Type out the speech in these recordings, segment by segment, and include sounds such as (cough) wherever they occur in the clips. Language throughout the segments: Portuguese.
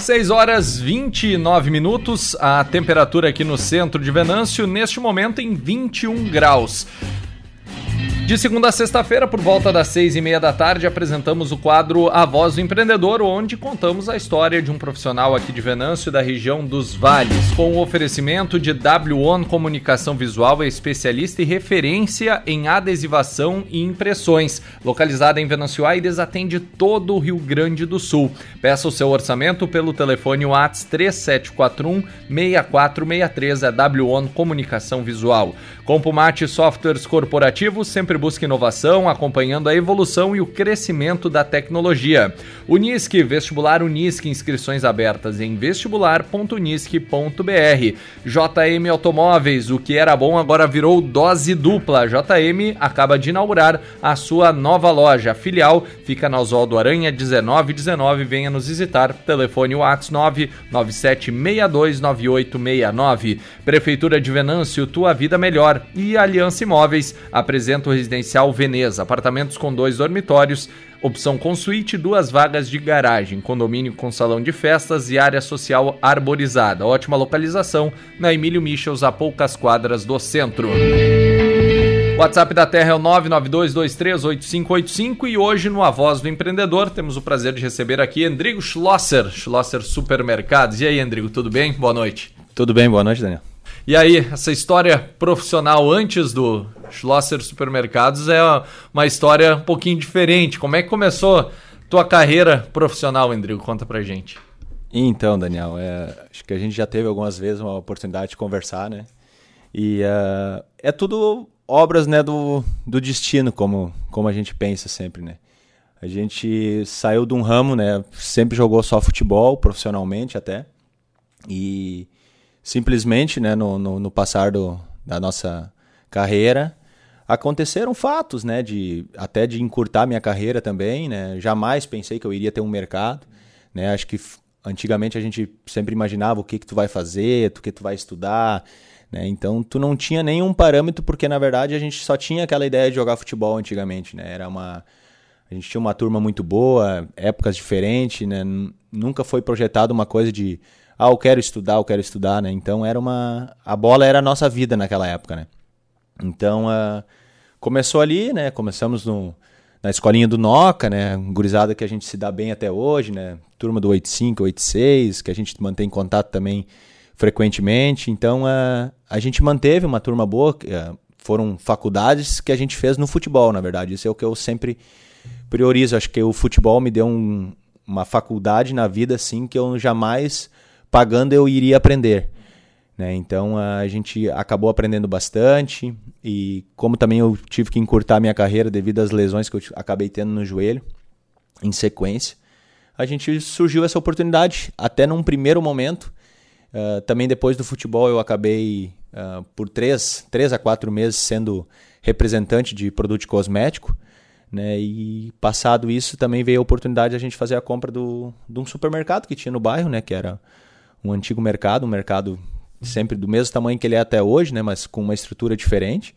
6 horas 29 minutos, a temperatura aqui no centro de Venâncio, neste momento em 21 graus. De segunda a sexta-feira, por volta das seis e meia da tarde, apresentamos o quadro A Voz do Empreendedor, onde contamos a história de um profissional aqui de Venâncio, da região dos Vales, com o oferecimento de W1 Comunicação Visual, especialista e referência em adesivação e impressões. Localizada em Venâncio Aires, atende todo o Rio Grande do Sul. Peça o seu orçamento pelo telefone WhatsApp 3741 6463, é W1 Comunicação Visual. Compumate Softwares Corporativos sempre busca inovação, acompanhando a evolução e o crescimento da tecnologia. Unisque, vestibular Unisque, inscrições abertas em vestibular.unisque.br. JM Automóveis, o que era bom agora virou dose dupla. JM acaba de inaugurar a sua nova loja. A filial fica na Oswaldo Aranha 1919. Venha nos visitar. Telefone WhatsApp 997629869. Prefeitura de Venâncio, tua vida melhor e Aliança Imóveis apresenta o residencial Veneza, apartamentos com dois dormitórios, opção com suíte, duas vagas de garagem, condomínio com salão de festas e área social arborizada. Ótima localização na Emílio Michels, a poucas quadras do centro. WhatsApp da Terra é o 992238585 e hoje no A Voz do Empreendedor temos o prazer de receber aqui Endrigo Schlosser, Schlosser Supermercados. E aí, Endrigo, tudo bem? Boa noite. Tudo bem, boa noite, Daniel. E aí, essa história profissional antes do Schlosser Supermercados é uma história um pouquinho diferente. Como é que começou tua carreira profissional, Endrigo? Conta pra gente. Então, Daniel, é, acho que a gente já teve algumas vezes uma oportunidade de conversar, né? E uh, é tudo obras né, do, do destino, como, como a gente pensa sempre, né? A gente saiu de um ramo, né? Sempre jogou só futebol, profissionalmente até. E simplesmente, né, no, no, no passar do, da nossa carreira, aconteceram fatos, né, de até de encurtar minha carreira também, né? Jamais pensei que eu iria ter um mercado, né? Acho que antigamente a gente sempre imaginava o que que tu vai fazer, o que tu vai estudar, né? Então tu não tinha nenhum parâmetro porque na verdade a gente só tinha aquela ideia de jogar futebol antigamente, né? Era uma a gente tinha uma turma muito boa, épocas diferentes, né? Nunca foi projetado uma coisa de ah, eu quero estudar, eu quero estudar, né? Então era uma. A bola era a nossa vida naquela época, né? Então uh, começou ali, né? Começamos no, na escolinha do Noca, né? Gurizada que a gente se dá bem até hoje, né? Turma do 85, 86, que a gente mantém contato também frequentemente. Então uh, a gente manteve uma turma boa. Uh, foram faculdades que a gente fez no futebol, na verdade. Isso é o que eu sempre priorizo. Acho que o futebol me deu um, uma faculdade na vida assim que eu jamais pagando eu iria aprender. Né? Então a gente acabou aprendendo bastante e como também eu tive que encurtar minha carreira devido às lesões que eu acabei tendo no joelho em sequência, a gente surgiu essa oportunidade até num primeiro momento. Uh, também depois do futebol eu acabei uh, por três, três a quatro meses sendo representante de produto cosmético. Né? E passado isso também veio a oportunidade de a gente fazer a compra do, de um supermercado que tinha no bairro, né? que era um antigo mercado, um mercado sempre do mesmo tamanho que ele é até hoje, né, mas com uma estrutura diferente.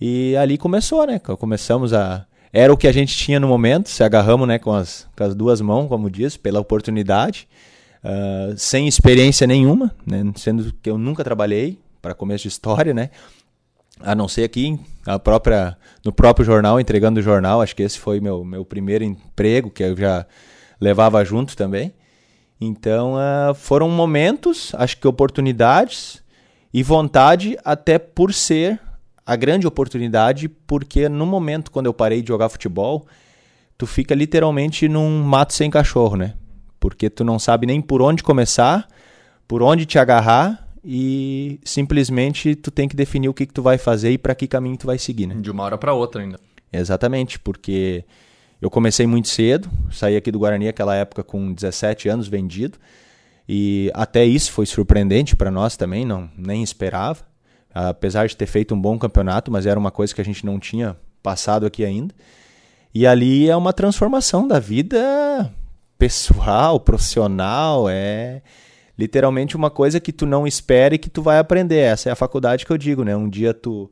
E ali começou, né? Começamos a era o que a gente tinha no momento, se agarramos, né, com as, com as duas mãos, como diz, pela oportunidade, uh, sem experiência nenhuma, né, sendo que eu nunca trabalhei para começo de história, né? A não ser aqui a própria no próprio jornal, entregando o jornal, acho que esse foi meu meu primeiro emprego que eu já levava junto também. Então uh, foram momentos, acho que oportunidades e vontade, até por ser a grande oportunidade, porque no momento quando eu parei de jogar futebol, tu fica literalmente num mato sem cachorro, né? Porque tu não sabe nem por onde começar, por onde te agarrar e simplesmente tu tem que definir o que, que tu vai fazer e para que caminho tu vai seguir, né? De uma hora para outra ainda. Exatamente, porque eu comecei muito cedo, saí aqui do Guarani aquela época com 17 anos vendido. E até isso foi surpreendente para nós também, não nem esperava. Apesar de ter feito um bom campeonato, mas era uma coisa que a gente não tinha passado aqui ainda. E ali é uma transformação da vida pessoal, profissional, é literalmente uma coisa que tu não espera e que tu vai aprender. Essa é a faculdade que eu digo, né? Um dia tu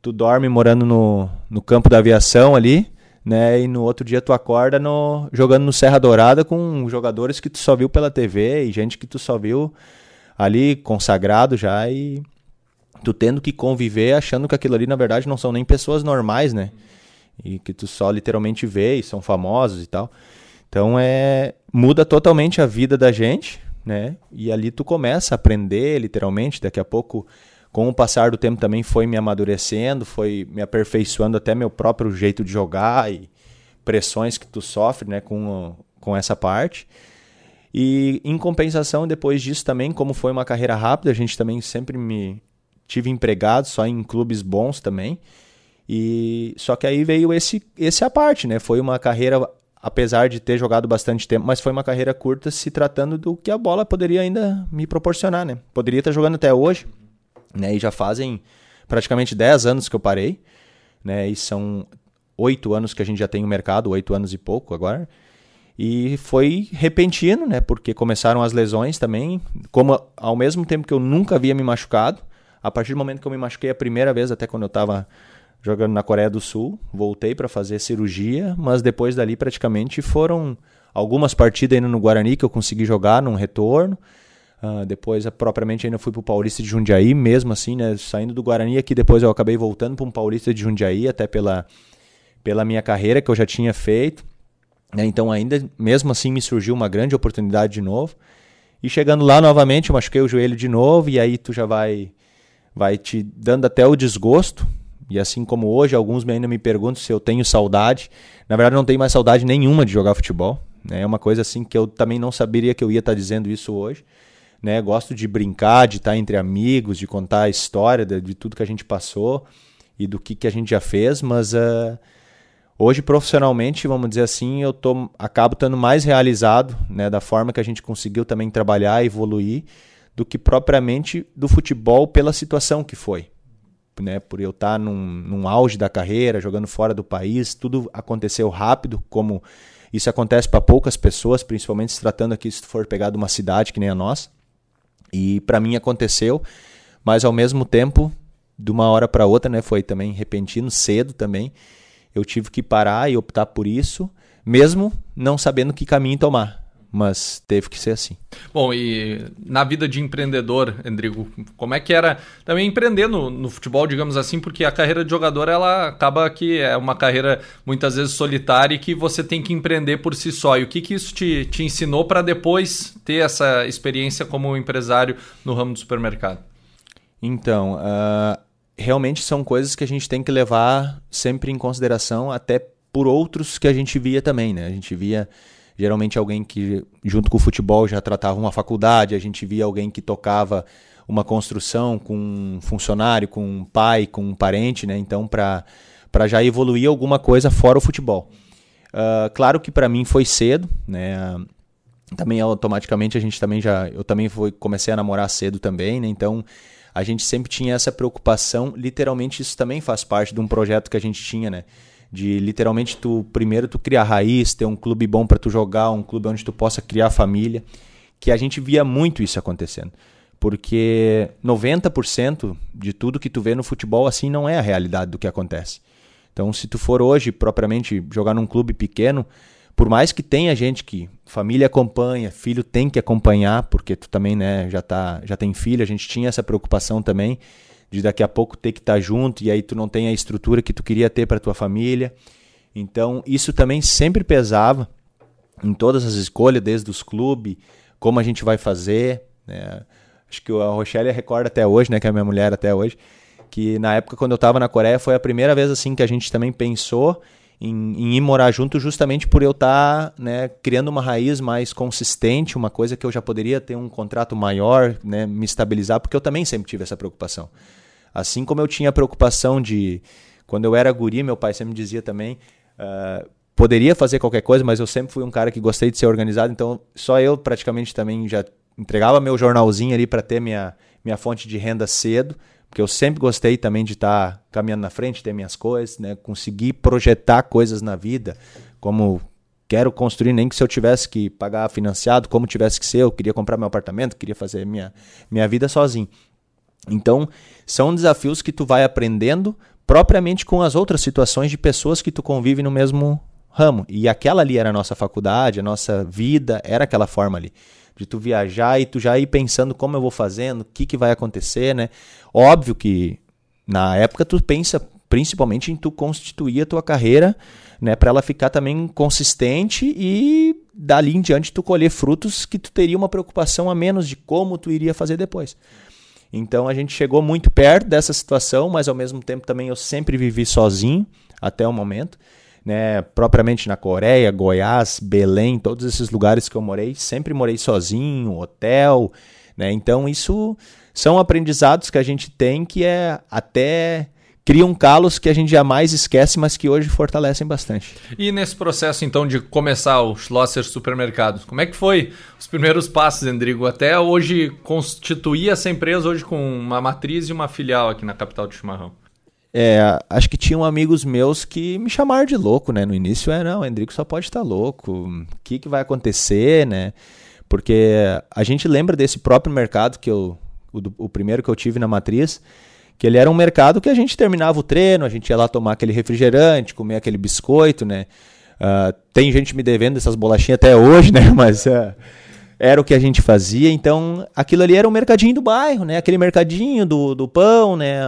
tu dorme morando no, no campo da aviação ali, né? E no outro dia tu acorda no, jogando no Serra Dourada com jogadores que tu só viu pela TV e gente que tu só viu ali consagrado já e tu tendo que conviver achando que aquilo ali na verdade não são nem pessoas normais, né? E que tu só literalmente vê e são famosos e tal. Então é muda totalmente a vida da gente, né? E ali tu começa a aprender literalmente, daqui a pouco com o passar do tempo também foi me amadurecendo, foi me aperfeiçoando até meu próprio jeito de jogar e pressões que tu sofre, né, com, com essa parte. E em compensação, depois disso também, como foi uma carreira rápida, a gente também sempre me tive empregado só em clubes bons também. E só que aí veio esse esse a parte, né? Foi uma carreira apesar de ter jogado bastante tempo, mas foi uma carreira curta se tratando do que a bola poderia ainda me proporcionar, né? Poderia estar jogando até hoje, né? E já fazem praticamente 10 anos que eu parei, né? E são oito anos que a gente já tem no mercado, oito anos e pouco agora. E foi repentino, né? Porque começaram as lesões também. Como ao mesmo tempo que eu nunca havia me machucado, a partir do momento que eu me machuquei a primeira vez, até quando eu estava jogando na Coreia do Sul, voltei para fazer cirurgia, mas depois dali praticamente foram algumas partidas ainda no Guarani que eu consegui jogar num retorno. Uh, depois, propriamente, ainda fui para o Paulista de Jundiaí, mesmo assim, né? Saindo do Guarani aqui, depois eu acabei voltando para um Paulista de Jundiaí, até pela, pela minha carreira que eu já tinha feito. Né? Então, ainda, mesmo assim, me surgiu uma grande oportunidade de novo. E chegando lá novamente, machuquei o joelho de novo, e aí tu já vai, vai te dando até o desgosto. E assim como hoje, alguns ainda me perguntam se eu tenho saudade. Na verdade, não tenho mais saudade nenhuma de jogar futebol. Né? É uma coisa assim que eu também não saberia que eu ia estar dizendo isso hoje né? Gosto de brincar, de estar entre amigos, de contar a história de, de tudo que a gente passou e do que, que a gente já fez, mas uh, hoje profissionalmente, vamos dizer assim, eu tô, acabo estando mais realizado, né, da forma que a gente conseguiu também trabalhar, evoluir, do que propriamente do futebol pela situação que foi. Né, por eu estar num, num auge da carreira, jogando fora do país, tudo aconteceu rápido, como isso acontece para poucas pessoas, principalmente se tratando aqui se for pegar de uma cidade que nem a nossa. E para mim aconteceu, mas ao mesmo tempo, de uma hora para outra, né, foi também repentino, cedo também. Eu tive que parar e optar por isso, mesmo não sabendo que caminho tomar mas teve que ser assim. Bom, e na vida de empreendedor, Endrigo, como é que era também empreender no, no, futebol, digamos assim, porque a carreira de jogador ela acaba que é uma carreira muitas vezes solitária e que você tem que empreender por si só. E o que, que isso te, te ensinou para depois ter essa experiência como empresário no ramo do supermercado? Então, uh, realmente são coisas que a gente tem que levar sempre em consideração, até por outros que a gente via também, né? A gente via geralmente alguém que, junto com o futebol, já tratava uma faculdade, a gente via alguém que tocava uma construção com um funcionário, com um pai, com um parente, né? Então, para já evoluir alguma coisa fora o futebol. Uh, claro que para mim foi cedo, né? Também automaticamente a gente também já. Eu também fui, comecei a namorar cedo também, né? Então a gente sempre tinha essa preocupação. Literalmente, isso também faz parte de um projeto que a gente tinha, né? De literalmente tu primeiro tu criar raiz, ter um clube bom para tu jogar, um clube onde tu possa criar família, que a gente via muito isso acontecendo. Porque 90% de tudo que tu vê no futebol assim não é a realidade do que acontece. Então, se tu for hoje propriamente jogar num clube pequeno, por mais que tenha gente que família acompanha, filho tem que acompanhar, porque tu também, né, já tá, já tem filho, a gente tinha essa preocupação também de daqui a pouco ter que estar tá junto e aí tu não tem a estrutura que tu queria ter para tua família. Então, isso também sempre pesava em todas as escolhas, desde os clubes, como a gente vai fazer. Né? Acho que a Rochelle recorda até hoje, né, que é a minha mulher até hoje, que na época quando eu estava na Coreia foi a primeira vez assim que a gente também pensou em, em ir morar junto justamente por eu estar tá, né, criando uma raiz mais consistente, uma coisa que eu já poderia ter um contrato maior, né, me estabilizar, porque eu também sempre tive essa preocupação. Assim como eu tinha a preocupação de. Quando eu era guri, meu pai sempre dizia também. Uh, poderia fazer qualquer coisa, mas eu sempre fui um cara que gostei de ser organizado, então só eu praticamente também já entregava meu jornalzinho ali para ter minha, minha fonte de renda cedo, porque eu sempre gostei também de estar tá caminhando na frente, ter minhas coisas, né, conseguir projetar coisas na vida, como quero construir, nem que se eu tivesse que pagar financiado, como tivesse que ser, eu queria comprar meu apartamento, queria fazer minha, minha vida sozinho. Então, são desafios que tu vai aprendendo propriamente com as outras situações de pessoas que tu convive no mesmo ramo. E aquela ali era a nossa faculdade, a nossa vida, era aquela forma ali. De tu viajar e tu já ir pensando como eu vou fazendo, o que, que vai acontecer, né? Óbvio que na época tu pensa principalmente em tu constituir a tua carreira, né, para ela ficar também consistente e dali em diante tu colher frutos que tu teria uma preocupação a menos de como tu iria fazer depois. Então a gente chegou muito perto dessa situação, mas ao mesmo tempo também eu sempre vivi sozinho até o momento. Né, propriamente na Coreia, Goiás, Belém, todos esses lugares que eu morei, sempre morei sozinho, hotel, né? Então isso são aprendizados que a gente tem que é até criam calos que a gente jamais esquece, mas que hoje fortalecem bastante. E nesse processo, então, de começar o Schlosser Supermercados, como é que foi os primeiros passos, Endrigo? Até hoje constituir essa empresa hoje com uma matriz e uma filial aqui na capital de Chimarrão. É, acho que tinham amigos meus que me chamaram de louco, né? No início é, não, o Endrigo só pode estar louco, o que, que vai acontecer, né? Porque a gente lembra desse próprio mercado que eu, o, o primeiro que eu tive na matriz, que ele era um mercado que a gente terminava o treino, a gente ia lá tomar aquele refrigerante, comer aquele biscoito, né? Uh, tem gente me devendo essas bolachinhas até hoje, (laughs) né? Mas uh, era o que a gente fazia. Então, aquilo ali era o mercadinho do bairro, né? Aquele mercadinho do, do pão, né?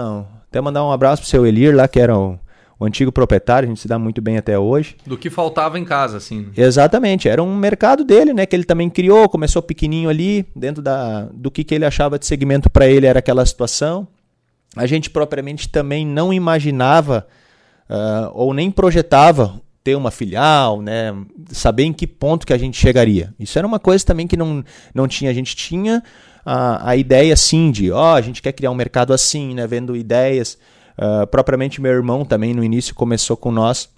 Até mandar um abraço pro seu Elir lá, que era o, o antigo proprietário, a gente se dá muito bem até hoje. Do que faltava em casa, assim. Exatamente, era um mercado dele, né? Que ele também criou, começou pequenininho ali, dentro da, do que, que ele achava de segmento para ele era aquela situação a gente propriamente também não imaginava uh, ou nem projetava ter uma filial, né? saber em que ponto que a gente chegaria. Isso era uma coisa também que não, não tinha. A gente tinha a, a ideia sim de, ó, oh, a gente quer criar um mercado assim, né? vendo ideias. Uh, propriamente meu irmão também no início começou com nós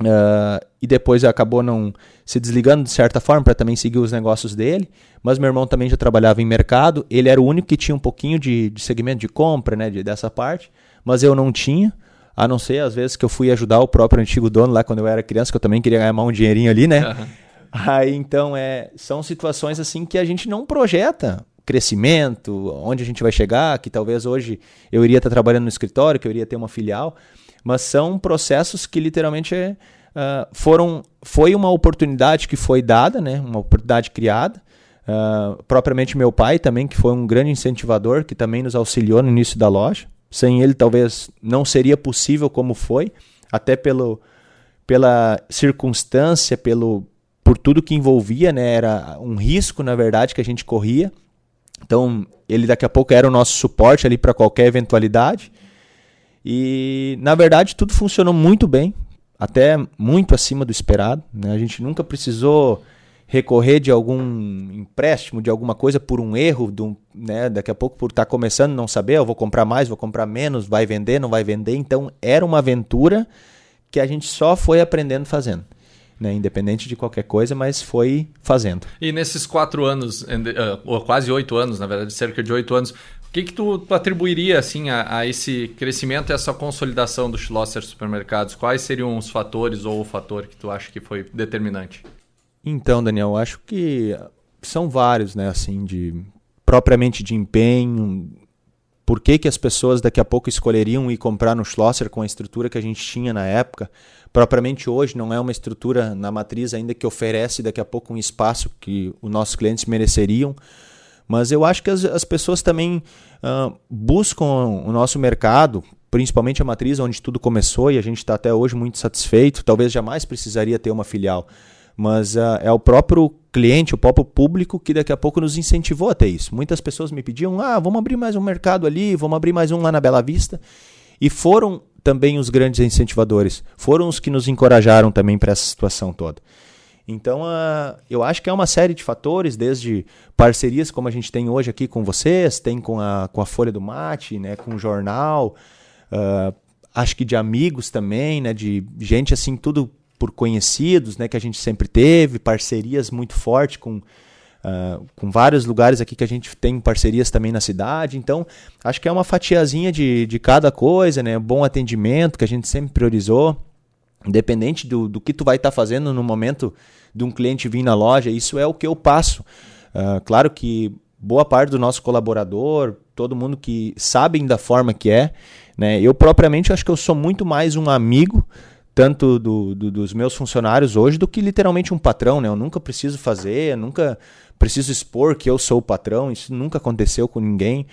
Uh, e depois acabou não se desligando de certa forma para também seguir os negócios dele. Mas meu irmão também já trabalhava em mercado. Ele era o único que tinha um pouquinho de, de segmento de compra, né, de, dessa parte. Mas eu não tinha. A não ser às vezes que eu fui ajudar o próprio antigo dono lá quando eu era criança, que eu também queria ganhar um dinheirinho ali, né? Uhum. (laughs) Aí então é, são situações assim que a gente não projeta crescimento, onde a gente vai chegar, que talvez hoje eu iria estar trabalhando no escritório, que eu iria ter uma filial mas são processos que literalmente uh, foram foi uma oportunidade que foi dada, né? Uma oportunidade criada. Uh, propriamente meu pai também, que foi um grande incentivador, que também nos auxiliou no início da loja. Sem ele, talvez não seria possível como foi, até pelo, pela circunstância, pelo, por tudo que envolvia, né? Era um risco, na verdade, que a gente corria. Então, ele daqui a pouco era o nosso suporte ali para qualquer eventualidade. E, na verdade, tudo funcionou muito bem, até muito acima do esperado. Né? A gente nunca precisou recorrer de algum empréstimo, de alguma coisa por um erro, do, né? daqui a pouco por estar tá começando não saber, eu vou comprar mais, vou comprar menos, vai vender, não vai vender. Então, era uma aventura que a gente só foi aprendendo fazendo. Né, independente de qualquer coisa, mas foi fazendo. E nesses quatro anos, eh, ou quase oito anos, na verdade, cerca de oito anos, que, que tu, tu atribuiria assim a, a, esse crescimento e essa consolidação do Schlosser Supermercados? Quais seriam os fatores ou o fator que tu acha que foi determinante? Então, Daniel, acho que são vários, né, assim, de propriamente de empenho. Por que, que as pessoas daqui a pouco escolheriam ir comprar no Schlosser com a estrutura que a gente tinha na época? Propriamente hoje não é uma estrutura na matriz ainda que oferece daqui a pouco um espaço que os nossos clientes mereceriam. Mas eu acho que as, as pessoas também uh, buscam o nosso mercado, principalmente a matriz onde tudo começou e a gente está até hoje muito satisfeito. Talvez jamais precisaria ter uma filial. Mas uh, é o próprio cliente, o próprio público que daqui a pouco nos incentivou a ter isso. Muitas pessoas me pediam: ah, vamos abrir mais um mercado ali, vamos abrir mais um lá na Bela Vista. E foram também os grandes incentivadores, foram os que nos encorajaram também para essa situação toda. Então, uh, eu acho que é uma série de fatores, desde parcerias como a gente tem hoje aqui com vocês, tem com a, com a Folha do Mate, né, com o jornal, uh, acho que de amigos também, né, de gente assim, tudo por conhecidos, né, que a gente sempre teve, parcerias muito fortes com, uh, com vários lugares aqui que a gente tem parcerias também na cidade. Então, acho que é uma fatiazinha de, de cada coisa, né, bom atendimento que a gente sempre priorizou. Independente do, do que tu vai estar tá fazendo no momento de um cliente vir na loja, isso é o que eu passo. Uh, claro que boa parte do nosso colaborador, todo mundo que sabem da forma que é. Né? Eu propriamente acho que eu sou muito mais um amigo tanto do, do, dos meus funcionários hoje do que literalmente um patrão, né? Eu nunca preciso fazer, nunca preciso expor que eu sou o patrão, isso nunca aconteceu com ninguém.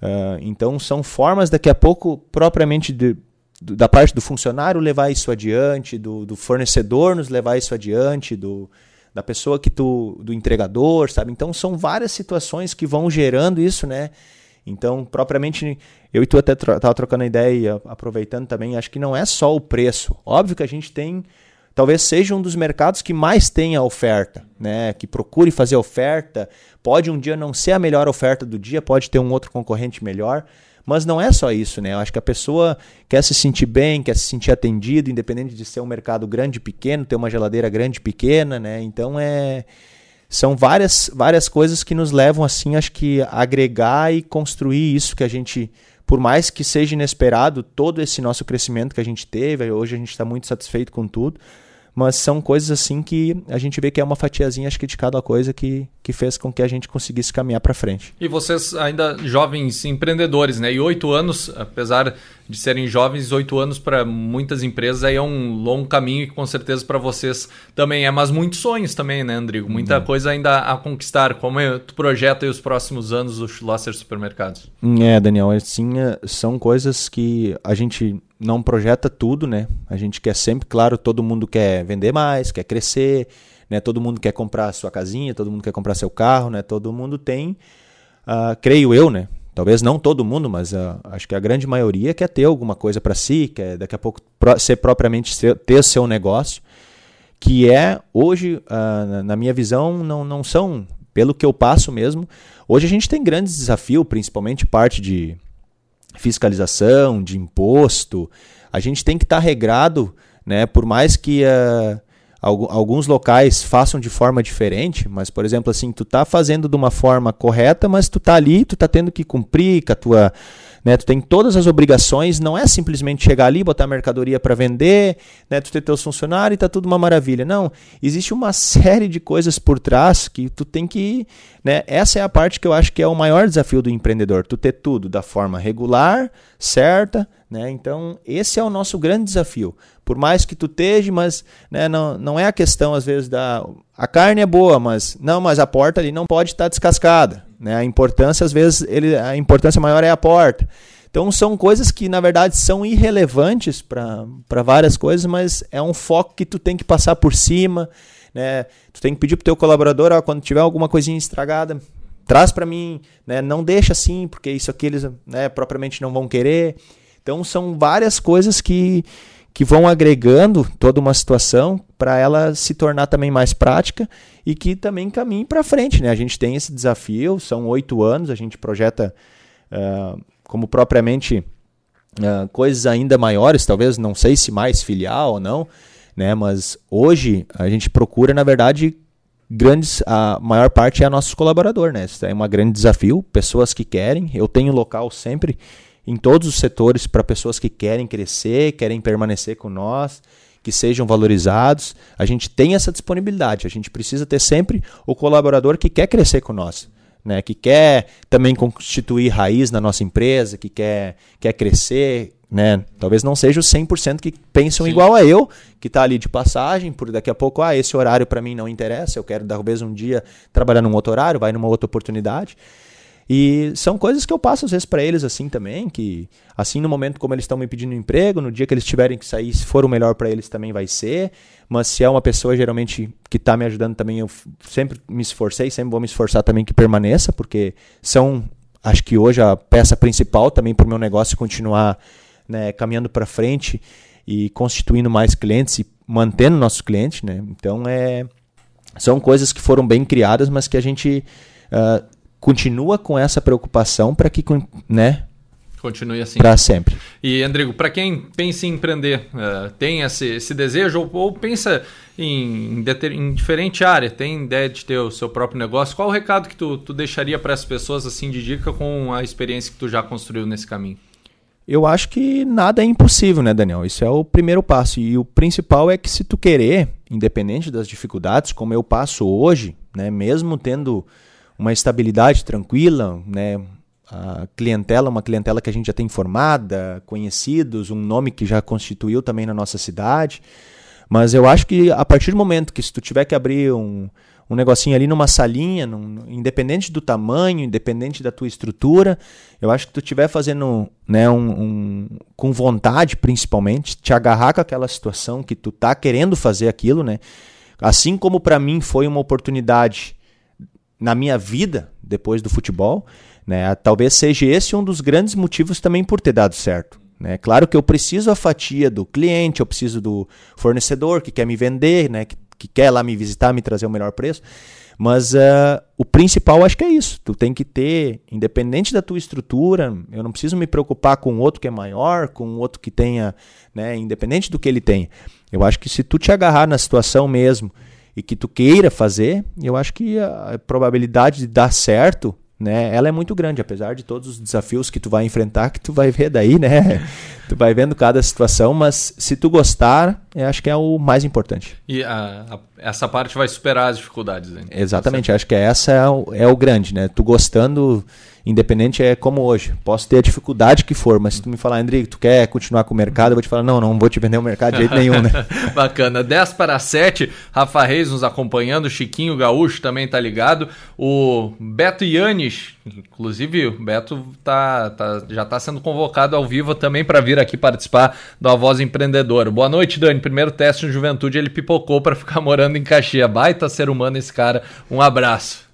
Uh, então são formas daqui a pouco propriamente de, da parte do funcionário levar isso adiante, do, do fornecedor nos levar isso adiante, do, da pessoa que tu, do entregador, sabe? Então são várias situações que vão gerando isso, né? Então, propriamente, eu e tu até tava trocando ideia e aproveitando também, acho que não é só o preço. Óbvio que a gente tem, talvez seja um dos mercados que mais tem a oferta, né? Que procure fazer oferta. Pode um dia não ser a melhor oferta do dia, pode ter um outro concorrente melhor, mas não é só isso, né? Eu acho que a pessoa quer se sentir bem, quer se sentir atendido, independente de ser um mercado grande, pequeno, ter uma geladeira grande, pequena, né? Então é são várias, várias coisas que nos levam, assim, acho que agregar e construir isso que a gente, por mais que seja inesperado, todo esse nosso crescimento que a gente teve, hoje a gente está muito satisfeito com tudo, mas são coisas assim que a gente vê que é uma fatiazinha, acho que de cada coisa que, que fez com que a gente conseguisse caminhar para frente. E vocês ainda jovens empreendedores, né? E oito anos, apesar de serem jovens, oito anos para muitas empresas aí é um longo caminho e com certeza para vocês também é, mas muitos sonhos também, né, Andrigo? Muita uhum. coisa ainda a conquistar. Como é tu projeta aí os próximos anos do Schlosser Supermercados? É, Daniel, assim, são coisas que a gente não projeta tudo, né? A gente quer sempre, claro, todo mundo quer vender mais, quer crescer, né? Todo mundo quer comprar sua casinha, todo mundo quer comprar seu carro, né? Todo mundo tem, uh, creio eu, né? Talvez não todo mundo, mas uh, acho que a grande maioria quer ter alguma coisa para si, quer daqui a pouco ser propriamente ter seu negócio, que é hoje, uh, na minha visão, não, não são, pelo que eu passo mesmo, hoje a gente tem grandes desafios, principalmente parte de fiscalização, de imposto. A gente tem que estar tá regrado, né? Por mais que uh, alguns locais façam de forma diferente, mas por exemplo assim, tu tá fazendo de uma forma correta, mas tu tá ali, tu tá tendo que cumprir com a tua né? Tu tem todas as obrigações, não é simplesmente chegar ali, botar mercadoria para vender, né? tu ter teus funcionários e tá tudo uma maravilha. Não, existe uma série de coisas por trás que tu tem que, né? Essa é a parte que eu acho que é o maior desafio do empreendedor, tu ter tudo da forma regular, certa, né? Então, esse é o nosso grande desafio. Por mais que tu esteja, mas né, não, não é a questão, às vezes, da. A carne é boa, mas não, mas a porta ali não pode estar descascada. Né? A importância, às vezes, ele, a importância maior é a porta. Então são coisas que, na verdade, são irrelevantes para várias coisas, mas é um foco que tu tem que passar por cima. Né? Tu tem que pedir para teu colaborador, ó, quando tiver alguma coisinha estragada, traz para mim, né? não deixa assim, porque isso aqui eles né, propriamente não vão querer. Então são várias coisas que, que vão agregando toda uma situação para ela se tornar também mais prática e que também caminhe para frente. Né? A gente tem esse desafio, são oito anos, a gente projeta uh, como propriamente uh, coisas ainda maiores, talvez, não sei se mais filial ou não, né? mas hoje a gente procura, na verdade, grandes a maior parte é nossos colaboradores né isso é um grande desafio pessoas que querem eu tenho local sempre em todos os setores para pessoas que querem crescer, querem permanecer com nós, que sejam valorizados. A gente tem essa disponibilidade. A gente precisa ter sempre o colaborador que quer crescer com nós. Né, que quer também constituir raiz na nossa empresa, que quer, quer crescer, né? Talvez não seja os 100% que pensam Sim. igual a eu, que está ali de passagem, por daqui a pouco, ah, esse horário para mim não interessa, eu quero talvez um dia trabalhar num outro horário, vai numa outra oportunidade. E são coisas que eu passo às vezes para eles assim também, que assim no momento como eles estão me pedindo emprego, no dia que eles tiverem que sair, se for o melhor para eles também vai ser. Mas se é uma pessoa geralmente que está me ajudando também, eu sempre me esforcei, sempre vou me esforçar também que permaneça, porque são, acho que hoje a peça principal também para o meu negócio continuar né, caminhando para frente e constituindo mais clientes e mantendo nossos clientes, né? Então é são coisas que foram bem criadas, mas que a gente uh, continua com essa preocupação para que, né? Continue assim. Para sempre. E, Andrigo, para quem pensa em empreender, uh, tem esse, esse desejo ou, ou pensa em, em, em, diferente área, tem ideia de ter o seu próprio negócio, qual o recado que tu, tu deixaria para essas pessoas assim de dica com a experiência que tu já construiu nesse caminho? Eu acho que nada é impossível, né, Daniel? Isso é o primeiro passo. E o principal é que se tu querer, independente das dificuldades, como eu passo hoje, né, mesmo tendo uma estabilidade tranquila, né? a clientela, uma clientela que a gente já tem formada, conhecidos, um nome que já constituiu também na nossa cidade. Mas eu acho que a partir do momento que se tu tiver que abrir um, um negocinho ali numa salinha, num, independente do tamanho, independente da tua estrutura, eu acho que tu estiver fazendo né, um, um, com vontade, principalmente, te agarrar com aquela situação que tu tá querendo fazer aquilo, né? Assim como para mim foi uma oportunidade na minha vida depois do futebol, né? Talvez seja esse um dos grandes motivos também por ter dado certo. Né? Claro que eu preciso a fatia do cliente, eu preciso do fornecedor que quer me vender, né? que, que quer lá me visitar, me trazer o melhor preço. Mas uh, o principal acho que é isso. Tu tem que ter, independente da tua estrutura, eu não preciso me preocupar com outro que é maior, com outro que tenha, né, independente do que ele tenha. Eu acho que se tu te agarrar na situação mesmo e que tu queira fazer, eu acho que a probabilidade de dar certo né? Ela é muito grande, apesar de todos os desafios que tu vai enfrentar, que tu vai ver daí, né? (laughs) tu vai vendo cada situação, mas se tu gostar, eu acho que é o mais importante. E a, a, essa parte vai superar as dificuldades. Hein? Exatamente, acho que essa é o, é o grande, né? Tu gostando Independente é como hoje. Posso ter a dificuldade que for, mas se tu me falar, André, tu quer continuar com o mercado, eu vou te falar, não, não vou te vender o mercado de jeito (laughs) nenhum, né? Bacana. 10 para 7, Rafa Reis nos acompanhando, Chiquinho Gaúcho também tá ligado. O Beto Yanis, inclusive o Beto tá, tá, já tá sendo convocado ao vivo também para vir aqui participar da Voz Empreendedora. Boa noite, Dani. Primeiro teste no Juventude, ele pipocou para ficar morando em Caxias. Baita ser humano esse cara. Um abraço.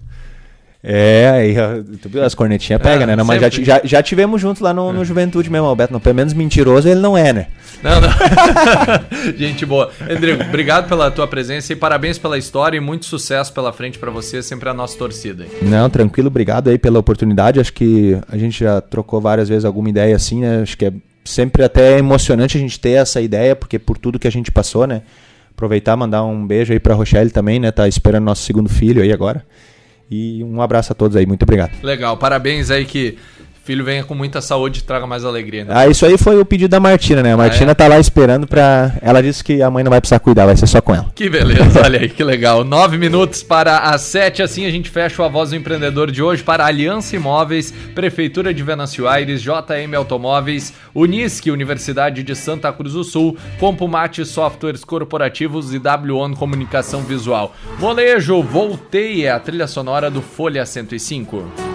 É, aí tu viu, as cornetinhas pega, ah, né? Não, mas já, já, já tivemos junto lá no, no Juventude mesmo, Alberto. Não, pelo menos mentiroso ele não é, né? Não, não. (laughs) Gente boa. Rodrigo, obrigado pela tua presença e parabéns pela história e muito sucesso pela frente para você, sempre a nossa torcida. Não, tranquilo, obrigado aí pela oportunidade. Acho que a gente já trocou várias vezes alguma ideia assim, né? Acho que é sempre até emocionante a gente ter essa ideia, porque por tudo que a gente passou, né? Aproveitar, mandar um beijo aí pra Rochelle também, né? Tá esperando nosso segundo filho aí agora. E um abraço a todos aí, muito obrigado. Legal, parabéns aí que filho venha com muita saúde e traga mais alegria. Né? Ah, isso aí foi o pedido da Martina, né? A Martina ah, é? tá lá esperando pra. Ela disse que a mãe não vai precisar cuidar, vai ser só com ela. Que beleza, olha aí, que legal. Nove minutos para as sete, assim a gente fecha o A Voz do Empreendedor de hoje para Aliança Imóveis, Prefeitura de Venâncio Aires, JM Automóveis, Unisque, Universidade de Santa Cruz do Sul, Compumate Softwares Corporativos e W1 Comunicação Visual. Molejo, voltei, é a trilha sonora do Folha 105.